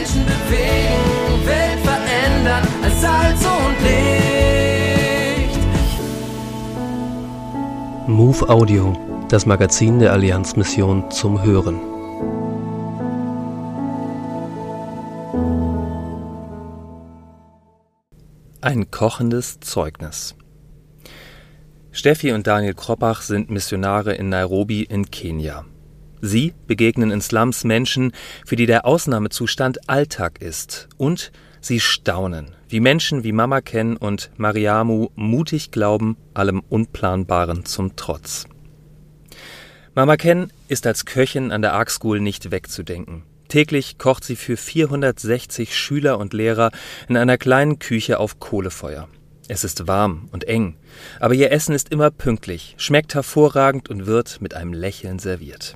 Menschen bewegen, Welt verändern als Salz und Licht. Move Audio, das Magazin der Allianzmission zum Hören. Ein kochendes Zeugnis. Steffi und Daniel Kroppach sind Missionare in Nairobi in Kenia. Sie begegnen in Slums Menschen, für die der Ausnahmezustand Alltag ist, und sie staunen, wie Menschen wie Mama Ken und Mariamu mutig glauben, allem Unplanbaren zum Trotz. Mama Ken ist als Köchin an der Ark School nicht wegzudenken. Täglich kocht sie für 460 Schüler und Lehrer in einer kleinen Küche auf Kohlefeuer. Es ist warm und eng, aber ihr Essen ist immer pünktlich, schmeckt hervorragend und wird mit einem Lächeln serviert.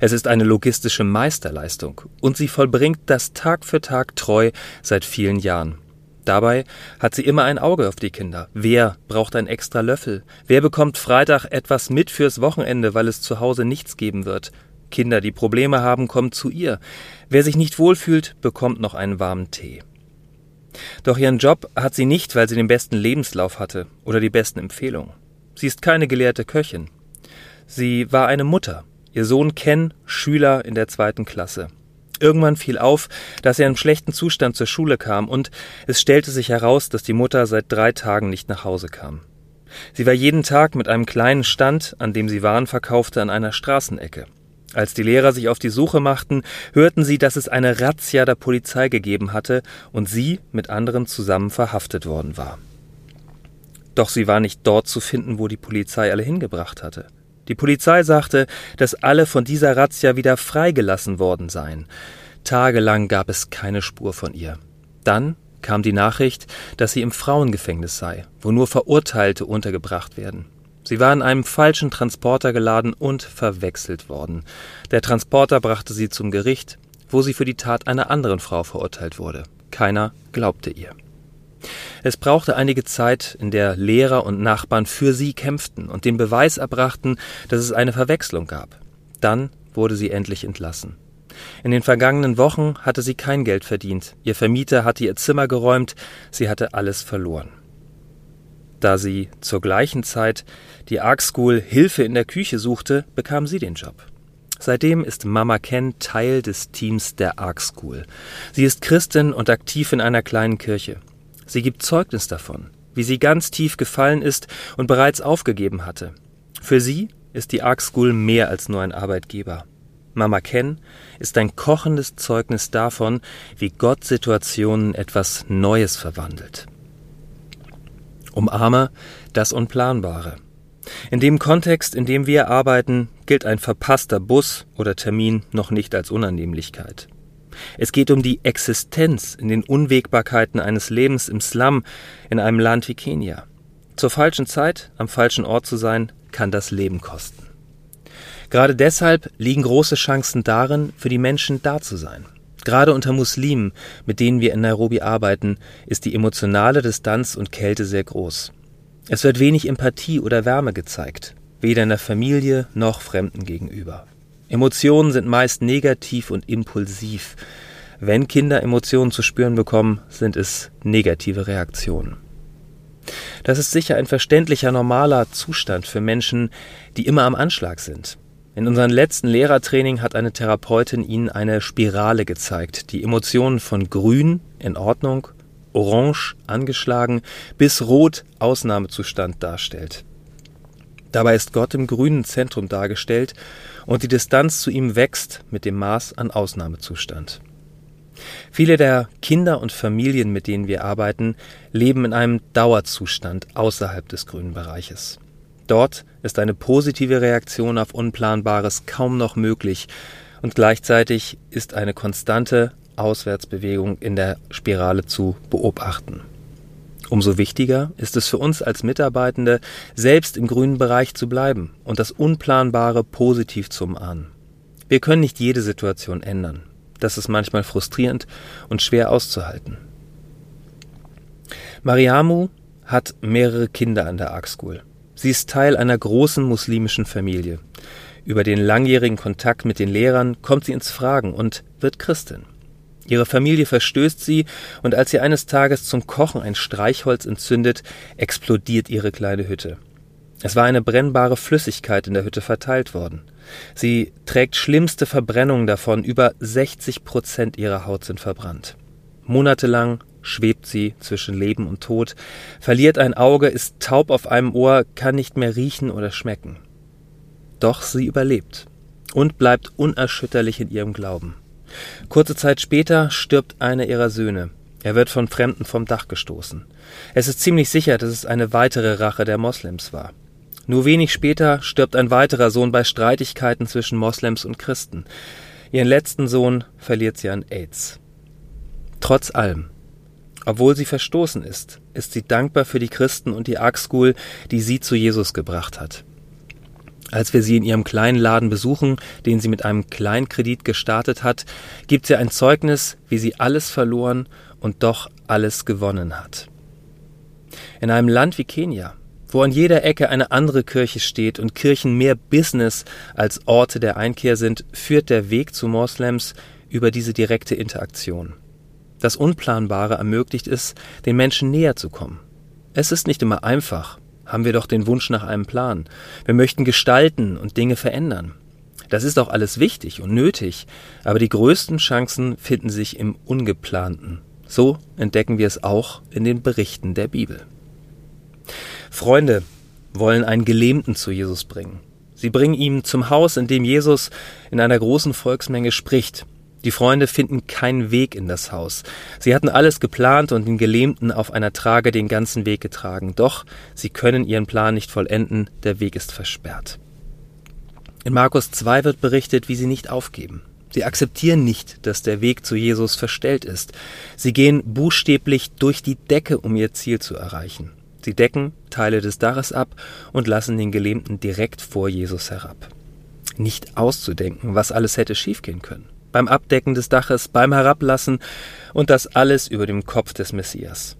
Es ist eine logistische Meisterleistung und sie vollbringt das Tag für Tag treu seit vielen Jahren. Dabei hat sie immer ein Auge auf die Kinder. Wer braucht einen extra Löffel? Wer bekommt Freitag etwas mit fürs Wochenende, weil es zu Hause nichts geben wird? Kinder, die Probleme haben, kommen zu ihr. Wer sich nicht wohlfühlt, bekommt noch einen warmen Tee. Doch ihren Job hat sie nicht, weil sie den besten Lebenslauf hatte oder die besten Empfehlungen. Sie ist keine gelehrte Köchin. Sie war eine Mutter. Ihr Sohn Ken, Schüler in der zweiten Klasse. Irgendwann fiel auf, dass er in schlechten Zustand zur Schule kam, und es stellte sich heraus, dass die Mutter seit drei Tagen nicht nach Hause kam. Sie war jeden Tag mit einem kleinen Stand, an dem sie Waren verkaufte, an einer Straßenecke. Als die Lehrer sich auf die Suche machten, hörten sie, dass es eine Razzia der Polizei gegeben hatte und sie mit anderen zusammen verhaftet worden war. Doch sie war nicht dort zu finden, wo die Polizei alle hingebracht hatte. Die Polizei sagte, dass alle von dieser Razzia wieder freigelassen worden seien. Tagelang gab es keine Spur von ihr. Dann kam die Nachricht, dass sie im Frauengefängnis sei, wo nur Verurteilte untergebracht werden. Sie war in einem falschen Transporter geladen und verwechselt worden. Der Transporter brachte sie zum Gericht, wo sie für die Tat einer anderen Frau verurteilt wurde. Keiner glaubte ihr. Es brauchte einige Zeit, in der Lehrer und Nachbarn für sie kämpften und den Beweis erbrachten, dass es eine Verwechslung gab. Dann wurde sie endlich entlassen. In den vergangenen Wochen hatte sie kein Geld verdient, ihr Vermieter hatte ihr Zimmer geräumt, sie hatte alles verloren. Da sie zur gleichen Zeit die Ark School Hilfe in der Küche suchte, bekam sie den Job. Seitdem ist Mama Ken Teil des Teams der Ark School. Sie ist Christin und aktiv in einer kleinen Kirche. Sie gibt Zeugnis davon, wie sie ganz tief gefallen ist und bereits aufgegeben hatte. Für sie ist die Ark School mehr als nur ein Arbeitgeber. Mama Ken ist ein kochendes Zeugnis davon, wie Gott Situationen etwas Neues verwandelt. Umarme das Unplanbare. In dem Kontext, in dem wir arbeiten, gilt ein verpasster Bus oder Termin noch nicht als Unannehmlichkeit. Es geht um die Existenz in den Unwägbarkeiten eines Lebens im Slum in einem Land wie Kenia. Zur falschen Zeit am falschen Ort zu sein, kann das Leben kosten. Gerade deshalb liegen große Chancen darin, für die Menschen da zu sein. Gerade unter Muslimen, mit denen wir in Nairobi arbeiten, ist die emotionale Distanz und Kälte sehr groß. Es wird wenig Empathie oder Wärme gezeigt, weder in der Familie noch Fremden gegenüber. Emotionen sind meist negativ und impulsiv. Wenn Kinder Emotionen zu spüren bekommen, sind es negative Reaktionen. Das ist sicher ein verständlicher normaler Zustand für Menschen, die immer am Anschlag sind. In unserem letzten Lehrertraining hat eine Therapeutin Ihnen eine Spirale gezeigt, die Emotionen von grün in Ordnung, orange angeschlagen bis rot Ausnahmezustand darstellt. Dabei ist Gott im grünen Zentrum dargestellt und die Distanz zu ihm wächst mit dem Maß an Ausnahmezustand. Viele der Kinder und Familien, mit denen wir arbeiten, leben in einem Dauerzustand außerhalb des grünen Bereiches. Dort ist eine positive Reaktion auf Unplanbares kaum noch möglich und gleichzeitig ist eine konstante Auswärtsbewegung in der Spirale zu beobachten. Umso wichtiger ist es für uns als Mitarbeitende, selbst im grünen Bereich zu bleiben und das Unplanbare positiv zu umarmen. Wir können nicht jede Situation ändern. Das ist manchmal frustrierend und schwer auszuhalten. Mariamu hat mehrere Kinder an der Ark School. Sie ist Teil einer großen muslimischen Familie. Über den langjährigen Kontakt mit den Lehrern kommt sie ins Fragen und wird Christin. Ihre Familie verstößt sie, und als sie eines Tages zum Kochen ein Streichholz entzündet, explodiert ihre kleine Hütte. Es war eine brennbare Flüssigkeit in der Hütte verteilt worden. Sie trägt schlimmste Verbrennungen davon, über 60 Prozent ihrer Haut sind verbrannt. Monatelang schwebt sie zwischen Leben und Tod, verliert ein Auge, ist taub auf einem Ohr, kann nicht mehr riechen oder schmecken. Doch sie überlebt und bleibt unerschütterlich in ihrem Glauben. Kurze Zeit später stirbt einer ihrer Söhne. Er wird von Fremden vom Dach gestoßen. Es ist ziemlich sicher, dass es eine weitere Rache der Moslems war. Nur wenig später stirbt ein weiterer Sohn bei Streitigkeiten zwischen Moslems und Christen. Ihren letzten Sohn verliert sie an AIDS. Trotz allem, obwohl sie verstoßen ist, ist sie dankbar für die Christen und die School, die sie zu Jesus gebracht hat. Als wir sie in ihrem kleinen Laden besuchen, den sie mit einem Kleinkredit gestartet hat, gibt sie ein Zeugnis, wie sie alles verloren und doch alles gewonnen hat. In einem Land wie Kenia, wo an jeder Ecke eine andere Kirche steht und Kirchen mehr Business als Orte der Einkehr sind, führt der Weg zu Moslems über diese direkte Interaktion. Das Unplanbare ermöglicht es, den Menschen näher zu kommen. Es ist nicht immer einfach, haben wir doch den Wunsch nach einem Plan. Wir möchten gestalten und Dinge verändern. Das ist auch alles wichtig und nötig, aber die größten Chancen finden sich im Ungeplanten. So entdecken wir es auch in den Berichten der Bibel. Freunde wollen einen Gelähmten zu Jesus bringen. Sie bringen ihn zum Haus, in dem Jesus in einer großen Volksmenge spricht. Die Freunde finden keinen Weg in das Haus. Sie hatten alles geplant und den Gelähmten auf einer Trage den ganzen Weg getragen. Doch sie können ihren Plan nicht vollenden, der Weg ist versperrt. In Markus 2 wird berichtet, wie sie nicht aufgeben. Sie akzeptieren nicht, dass der Weg zu Jesus verstellt ist. Sie gehen buchstäblich durch die Decke, um ihr Ziel zu erreichen. Sie decken Teile des Daches ab und lassen den Gelähmten direkt vor Jesus herab. Nicht auszudenken, was alles hätte schiefgehen können beim Abdecken des Daches, beim Herablassen und das alles über dem Kopf des Messias.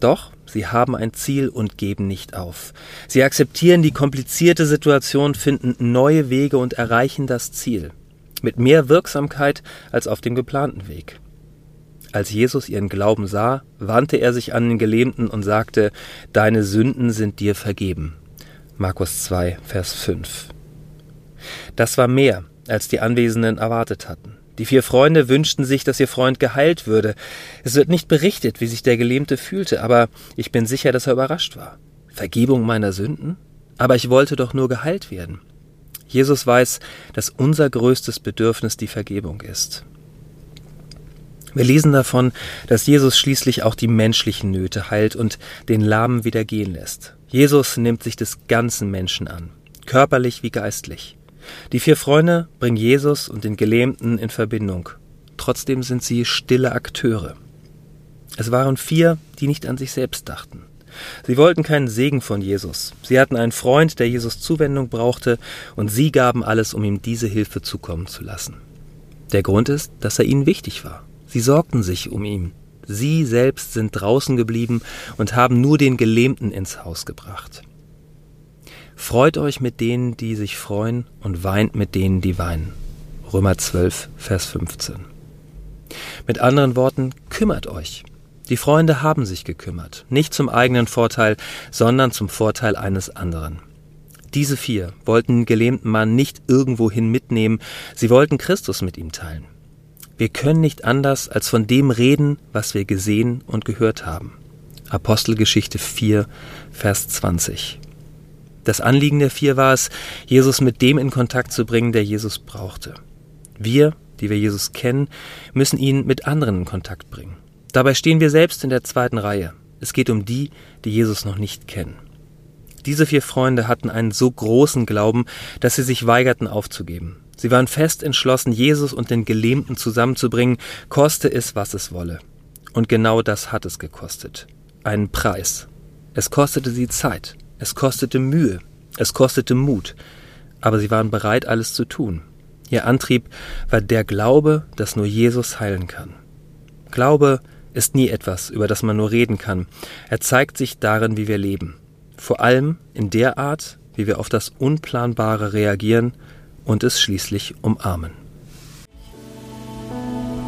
Doch sie haben ein Ziel und geben nicht auf. Sie akzeptieren die komplizierte Situation, finden neue Wege und erreichen das Ziel. Mit mehr Wirksamkeit als auf dem geplanten Weg. Als Jesus ihren Glauben sah, wandte er sich an den Gelähmten und sagte, Deine Sünden sind dir vergeben. Markus 2, Vers 5. Das war mehr als die Anwesenden erwartet hatten. Die vier Freunde wünschten sich, dass ihr Freund geheilt würde. Es wird nicht berichtet, wie sich der Gelähmte fühlte, aber ich bin sicher, dass er überrascht war. Vergebung meiner Sünden? Aber ich wollte doch nur geheilt werden. Jesus weiß, dass unser größtes Bedürfnis die Vergebung ist. Wir lesen davon, dass Jesus schließlich auch die menschlichen Nöte heilt und den Lahmen wieder gehen lässt. Jesus nimmt sich des ganzen Menschen an, körperlich wie geistlich. Die vier Freunde bringen Jesus und den Gelähmten in Verbindung. Trotzdem sind sie stille Akteure. Es waren vier, die nicht an sich selbst dachten. Sie wollten keinen Segen von Jesus. Sie hatten einen Freund, der Jesus Zuwendung brauchte, und sie gaben alles, um ihm diese Hilfe zukommen zu lassen. Der Grund ist, dass er ihnen wichtig war. Sie sorgten sich um ihn. Sie selbst sind draußen geblieben und haben nur den Gelähmten ins Haus gebracht. Freut euch mit denen, die sich freuen, und weint mit denen, die weinen. Römer 12, Vers 15. Mit anderen Worten, kümmert euch. Die Freunde haben sich gekümmert, nicht zum eigenen Vorteil, sondern zum Vorteil eines anderen. Diese vier wollten den gelähmten Mann nicht irgendwohin mitnehmen, sie wollten Christus mit ihm teilen. Wir können nicht anders als von dem reden, was wir gesehen und gehört haben. Apostelgeschichte 4, Vers 20. Das Anliegen der vier war es, Jesus mit dem in Kontakt zu bringen, der Jesus brauchte. Wir, die wir Jesus kennen, müssen ihn mit anderen in Kontakt bringen. Dabei stehen wir selbst in der zweiten Reihe. Es geht um die, die Jesus noch nicht kennen. Diese vier Freunde hatten einen so großen Glauben, dass sie sich weigerten aufzugeben. Sie waren fest entschlossen, Jesus und den Gelähmten zusammenzubringen, koste es, was es wolle. Und genau das hat es gekostet. Einen Preis. Es kostete sie Zeit. Es kostete Mühe, es kostete Mut, aber sie waren bereit, alles zu tun. Ihr Antrieb war der Glaube, dass nur Jesus heilen kann. Glaube ist nie etwas, über das man nur reden kann. Er zeigt sich darin, wie wir leben. Vor allem in der Art, wie wir auf das Unplanbare reagieren und es schließlich umarmen.